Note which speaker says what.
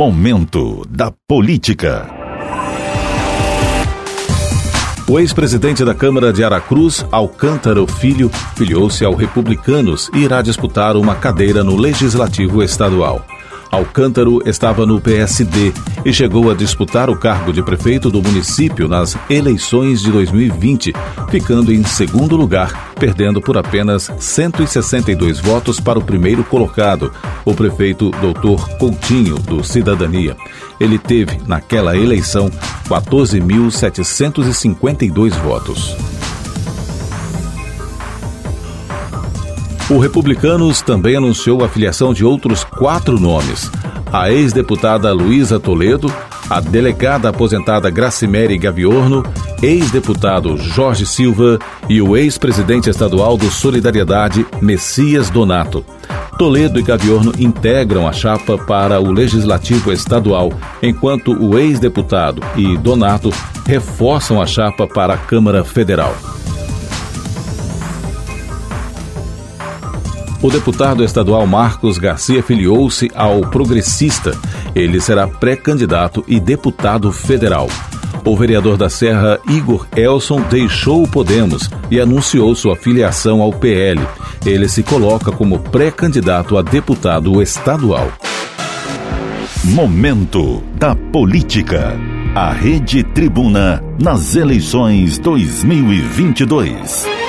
Speaker 1: Momento da Política. O ex-presidente da Câmara de Aracruz, Alcântara Filho, filiou-se ao Republicanos e irá disputar uma cadeira no Legislativo Estadual. Alcântaro estava no PSD e chegou a disputar o cargo de prefeito do município nas eleições de 2020, ficando em segundo lugar, perdendo por apenas 162 votos para o primeiro colocado, o prefeito Dr. Coutinho, do Cidadania. Ele teve, naquela eleição, 14.752 votos. O Republicanos também anunciou a filiação de outros quatro nomes: a ex-deputada Luísa Toledo, a delegada aposentada Gracimere Gaviorno, ex-deputado Jorge Silva e o ex-presidente estadual do Solidariedade, Messias Donato. Toledo e Gaviorno integram a chapa para o Legislativo Estadual, enquanto o ex-deputado e Donato reforçam a chapa para a Câmara Federal. O deputado estadual Marcos Garcia filiou-se ao Progressista. Ele será pré-candidato e deputado federal. O vereador da Serra, Igor Elson, deixou o Podemos e anunciou sua filiação ao PL. Ele se coloca como pré-candidato a deputado estadual.
Speaker 2: Momento da Política. A Rede Tribuna nas eleições 2022.